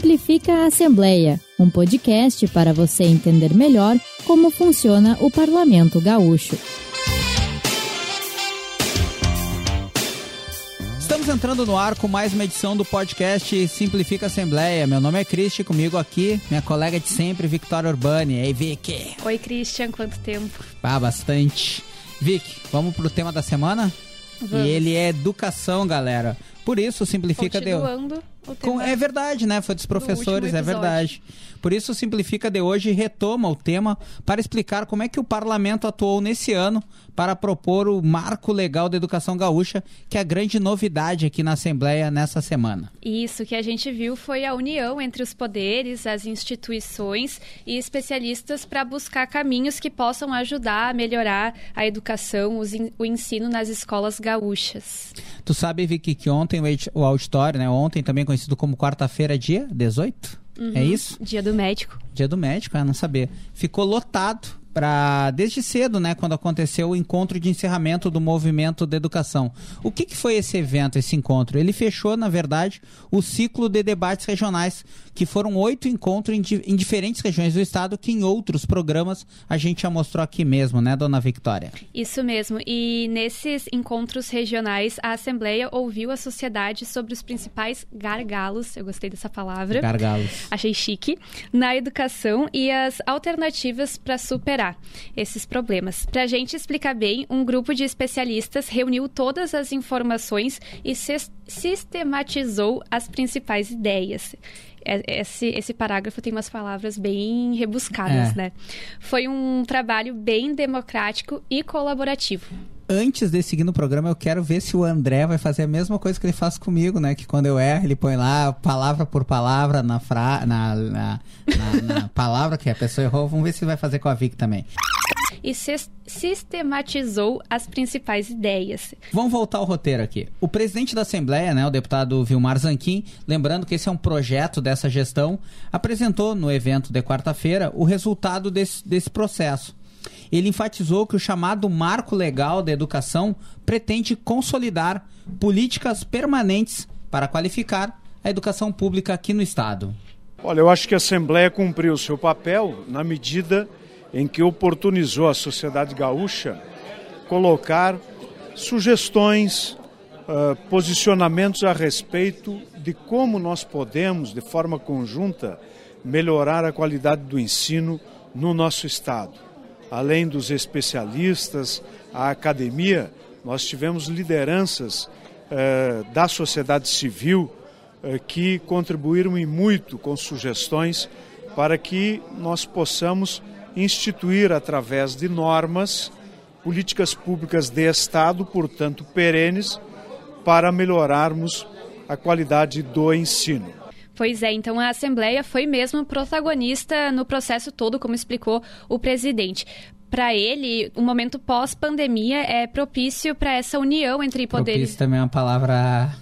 Simplifica a Assembleia, um podcast para você entender melhor como funciona o Parlamento Gaúcho. Estamos entrando no ar com mais uma edição do podcast Simplifica a Assembleia. Meu nome é Cristian, comigo aqui, minha colega de sempre, Victoria Urbani. E aí, Vicky? Oi, Christian, quanto tempo? Ah, bastante. Vic, vamos pro tema da semana? Vamos. E ele é educação, galera. Por isso, simplifica de Continuando. Com- É verdade, né? Foi dos professores, é verdade. Por isso, o Simplifica de hoje retoma o tema para explicar como é que o parlamento atuou nesse ano para propor o marco legal da educação gaúcha, que é a grande novidade aqui na Assembleia nessa semana. Isso que a gente viu foi a união entre os poderes, as instituições e especialistas para buscar caminhos que possam ajudar a melhorar a educação, o ensino nas escolas gaúchas. Tu sabe, Vicky, que ontem o auditório, né? Ontem também conhecido como quarta-feira, dia 18? É isso? Dia do médico. Dia do médico, é não saber. Ficou lotado para desde cedo, né, quando aconteceu o encontro de encerramento do movimento de educação. O que, que foi esse evento, esse encontro? Ele fechou, na verdade, o ciclo de debates regionais, que foram oito encontros em, em diferentes regiões do estado, que em outros programas a gente já mostrou aqui mesmo, né, dona Victoria? Isso mesmo. E nesses encontros regionais, a Assembleia ouviu a sociedade sobre os principais gargalos, eu gostei dessa palavra. Gargalos. achei chique, na educação e as alternativas para superar esses problemas. Para a gente explicar bem, um grupo de especialistas reuniu todas as informações e sis- sistematizou as principais ideias. É- Esse, esse parágrafo tem umas palavras bem rebuscadas, É. né? Foi um trabalho bem democrático e colaborativo. Antes de seguir no programa, eu quero ver se o André vai fazer a mesma coisa que ele faz comigo, né? Que quando eu erro, ele põe lá palavra por palavra na, fra... na, na, na- na palavra que a pessoa errou. Vamos ver se ele vai fazer com a Vic também. E sis- sistematizou as principais ideias. Vamos voltar ao roteiro aqui. O presidente da Assembleia, né, o deputado Vilmar Zanquim, lembrando que esse é um projeto dessa gestão, apresentou no evento de quarta-feira o resultado desse, desse processo. Ele enfatizou que o chamado Marco Legal da Educação pretende consolidar políticas permanentes para qualificar a educação pública aqui no Estado. Olha, eu acho que a Assembleia cumpriu o seu papel na medida em que oportunizou à sociedade gaúcha colocar sugestões, ah, posicionamentos a respeito de como nós podemos, de forma conjunta, melhorar a qualidade do ensino no nosso Estado. Além dos especialistas, a academia, nós tivemos lideranças eh, da sociedade civil eh, que contribuíram e muito com sugestões para que nós possamos instituir através de normas políticas públicas de Estado, portanto perenes, para melhorarmos a qualidade do ensino. Pois é, então a Assembleia foi mesmo protagonista no processo todo, como explicou o presidente. Para ele, o momento pós-pandemia é propício para essa união entre poderes. Propício também é uma palavra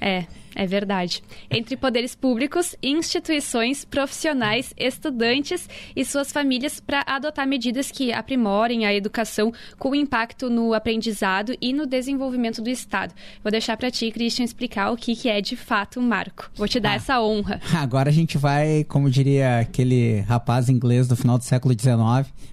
É, é verdade. Entre poderes públicos, instituições, profissionais, estudantes e suas famílias para adotar medidas que aprimorem a educação com impacto no aprendizado e no desenvolvimento do Estado. Vou deixar para ti, Christian, explicar o que, que é de fato um marco. Vou te dar Ah. essa honra. Agora a gente vai, como diria aquele rapaz inglês do final do século XIX,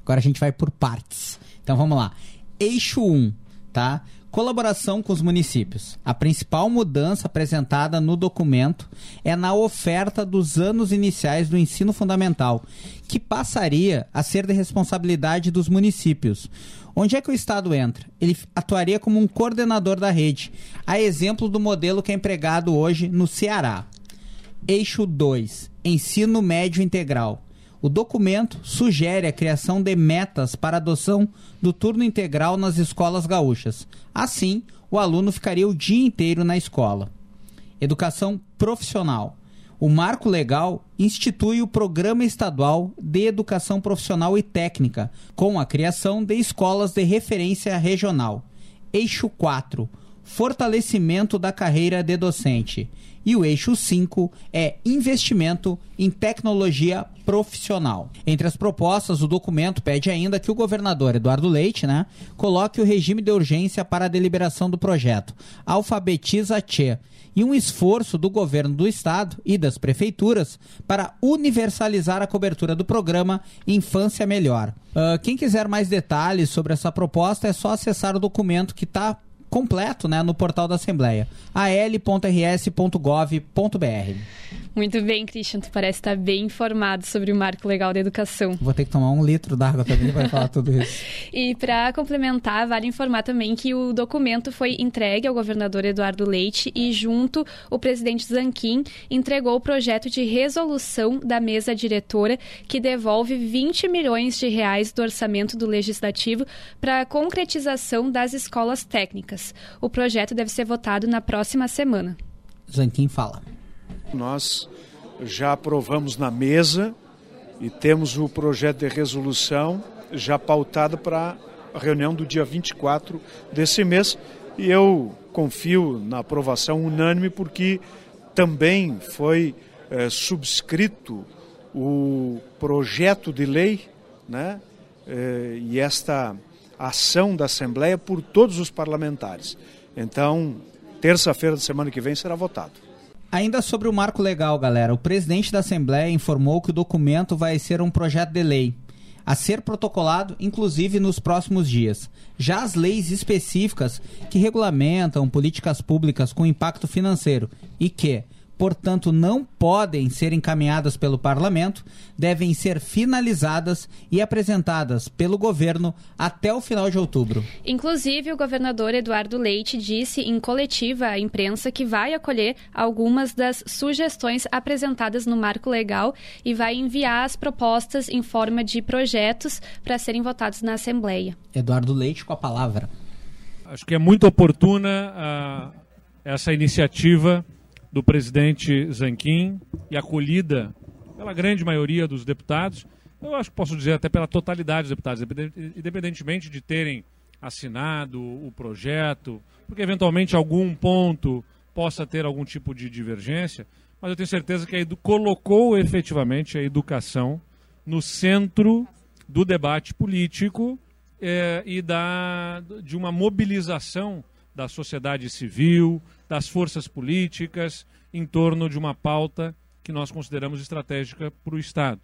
agora a gente vai por partes. Então vamos lá. Eixo 1, tá? Colaboração com os municípios. A principal mudança apresentada no documento é na oferta dos anos iniciais do ensino fundamental, que passaria a ser de responsabilidade dos municípios. Onde é que o Estado entra? Ele atuaria como um coordenador da rede, a exemplo do modelo que é empregado hoje no Ceará. Eixo 2. Ensino médio integral. O documento sugere a criação de metas para adoção do turno integral nas escolas gaúchas. Assim, o aluno ficaria o dia inteiro na escola. Educação profissional. O marco legal institui o Programa Estadual de Educação Profissional e Técnica, com a criação de escolas de referência regional. Eixo 4. Fortalecimento da carreira de docente. E o eixo 5 é investimento em tecnologia profissional. Entre as propostas, o documento pede ainda que o governador Eduardo Leite né, coloque o regime de urgência para a deliberação do projeto Alfabetiza Tchê e um esforço do governo do estado e das prefeituras para universalizar a cobertura do programa Infância Melhor. Uh, quem quiser mais detalhes sobre essa proposta é só acessar o documento que está completo né, no portal da Assembleia, al.rs.gov.br. Muito bem, Christian, tu parece estar bem informado sobre o marco legal da educação. Vou ter que tomar um litro d'água também para falar tudo isso. E para complementar, vale informar também que o documento foi entregue ao governador Eduardo Leite e, junto, o presidente Zanquim entregou o projeto de resolução da mesa diretora que devolve 20 milhões de reais do orçamento do Legislativo para a concretização das escolas técnicas. O projeto deve ser votado na próxima semana. Zanquim fala. Nós já aprovamos na mesa e temos o projeto de resolução já pautado para a reunião do dia 24 desse mês e eu confio na aprovação unânime porque também foi é, subscrito o projeto de lei né, é, e esta ação da Assembleia por todos os parlamentares. Então, terça-feira da semana que vem será votado. Ainda sobre o marco legal, galera, o presidente da Assembleia informou que o documento vai ser um projeto de lei a ser protocolado, inclusive nos próximos dias. Já as leis específicas que regulamentam políticas públicas com impacto financeiro e que, portanto, não podem ser encaminhadas pelo parlamento, devem ser finalizadas e apresentadas pelo governo até o final de outubro. Inclusive, o governador Eduardo Leite disse em coletiva à imprensa que vai acolher algumas das sugestões apresentadas no marco legal e vai enviar as propostas em forma de projetos para serem votados na Assembleia. Eduardo Leite com a palavra. Acho que é muito oportuna uh, essa iniciativa do presidente Zanquim e acolhida pela grande maioria dos deputados, eu acho que posso dizer até pela totalidade dos deputados, independentemente de terem assinado o projeto, porque eventualmente algum ponto possa ter algum tipo de divergência, mas eu tenho certeza que a Edu colocou efetivamente a educação no centro do debate político é, e da, de uma mobilização da sociedade civil, das forças políticas, em torno de uma pauta que nós consideramos estratégica para o Estado.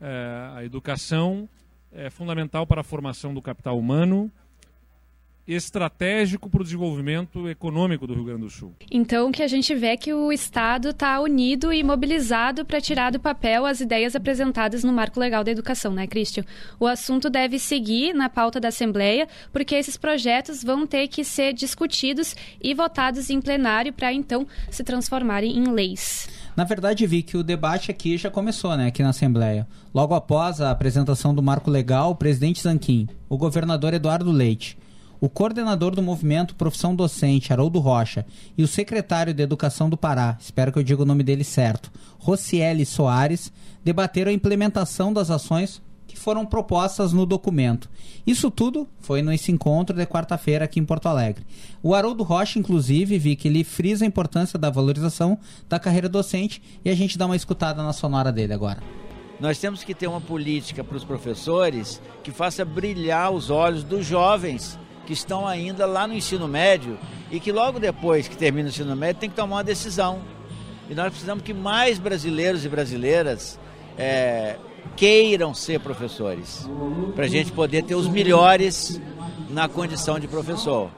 É, a educação é fundamental para a formação do capital humano, estratégico para o desenvolvimento econômico do Rio Grande do Sul. Então, que a gente vê que o Estado está unido e mobilizado para tirar do papel as ideias apresentadas no Marco Legal da Educação, né, Cristian? O assunto deve seguir na pauta da Assembleia, porque esses projetos vão ter que ser discutidos e votados em plenário para então se transformarem em leis. Na verdade, vi que o debate aqui já começou, né, aqui na Assembleia. Logo após a apresentação do Marco Legal, o presidente Zanquim, o governador Eduardo Leite, o coordenador do movimento Profissão Docente, Haroldo Rocha, e o secretário de Educação do Pará, espero que eu diga o nome dele certo, Rocieli Soares, debateram a implementação das ações que foram propostas no documento. Isso tudo foi nesse encontro de quarta-feira aqui em Porto Alegre. O Haroldo Rocha, inclusive, vi que ele frisa a importância da valorização da carreira docente e a gente dá uma escutada na sonora dele agora. Nós temos que ter uma política para os professores que faça brilhar os olhos dos jovens que estão ainda lá no ensino médio e que logo depois que termina o ensino médio tem que tomar uma decisão. E nós precisamos que mais brasileiros e brasileiras é, queiram ser professores, para a gente poder ter os melhores na condição de professor.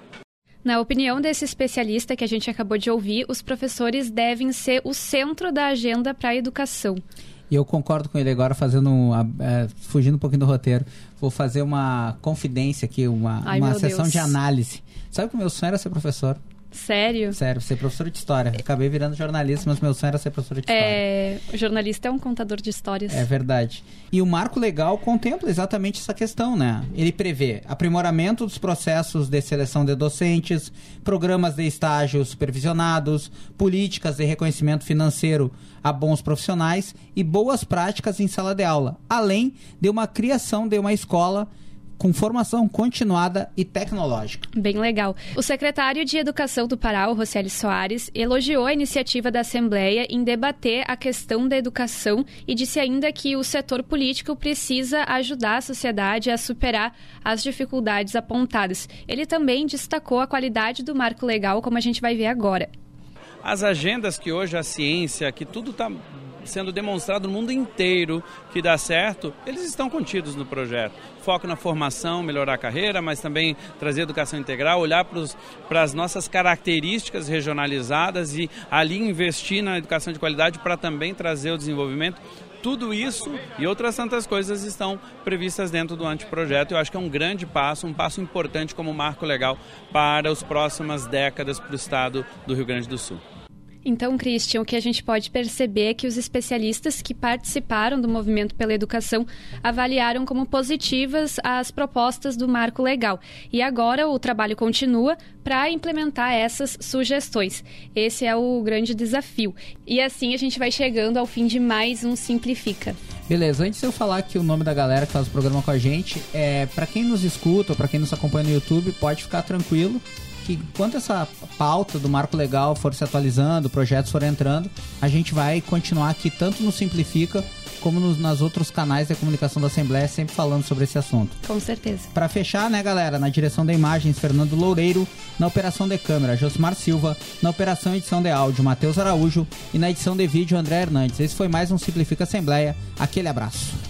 Na opinião desse especialista que a gente acabou de ouvir, os professores devem ser o centro da agenda para a educação. E eu concordo com ele agora, fazendo é, fugindo um pouquinho do roteiro. Vou fazer uma confidência aqui, uma, Ai, uma sessão Deus. de análise. Sabe que o meu sonho era ser professor? Sério? Sério, ser professor de história. Acabei virando jornalista, mas meu sonho era ser professor de história. É, o jornalista é um contador de histórias. É verdade. E o marco legal contempla exatamente essa questão, né? Ele prevê aprimoramento dos processos de seleção de docentes, programas de estágio supervisionados, políticas de reconhecimento financeiro a bons profissionais e boas práticas em sala de aula, além de uma criação de uma escola com formação continuada e tecnológica. Bem legal. O secretário de Educação do Pará, o Roseli Soares, elogiou a iniciativa da Assembleia em debater a questão da educação e disse ainda que o setor político precisa ajudar a sociedade a superar as dificuldades apontadas. Ele também destacou a qualidade do marco legal, como a gente vai ver agora. As agendas que hoje a ciência, que tudo está sendo demonstrado no mundo inteiro que dá certo, eles estão contidos no projeto. Foco na formação, melhorar a carreira, mas também trazer educação integral, olhar para as nossas características regionalizadas e ali investir na educação de qualidade para também trazer o desenvolvimento tudo isso e outras tantas coisas estão previstas dentro do anteprojeto. Eu acho que é um grande passo, um passo importante como marco legal para as próximas décadas para o estado do Rio Grande do Sul. Então, Christian, o que a gente pode perceber é que os especialistas que participaram do movimento pela educação avaliaram como positivas as propostas do marco legal. E agora o trabalho continua para implementar essas sugestões. Esse é o grande desafio. E assim a gente vai chegando ao fim de mais um Simplifica. Beleza, antes de eu falar aqui o nome da galera que faz o programa com a gente, é, para quem nos escuta, para quem nos acompanha no YouTube, pode ficar tranquilo que enquanto essa pauta do marco legal for se atualizando, projetos forem entrando, a gente vai continuar aqui tanto no Simplifica como nos, nas outros canais da comunicação da Assembleia, sempre falando sobre esse assunto. Com certeza. Para fechar, né, galera, na direção da imagens, Fernando Loureiro, na operação de câmera, Josmar Silva, na operação edição de áudio, Matheus Araújo e na edição de vídeo, André Hernandes. Esse foi mais um Simplifica Assembleia. Aquele abraço.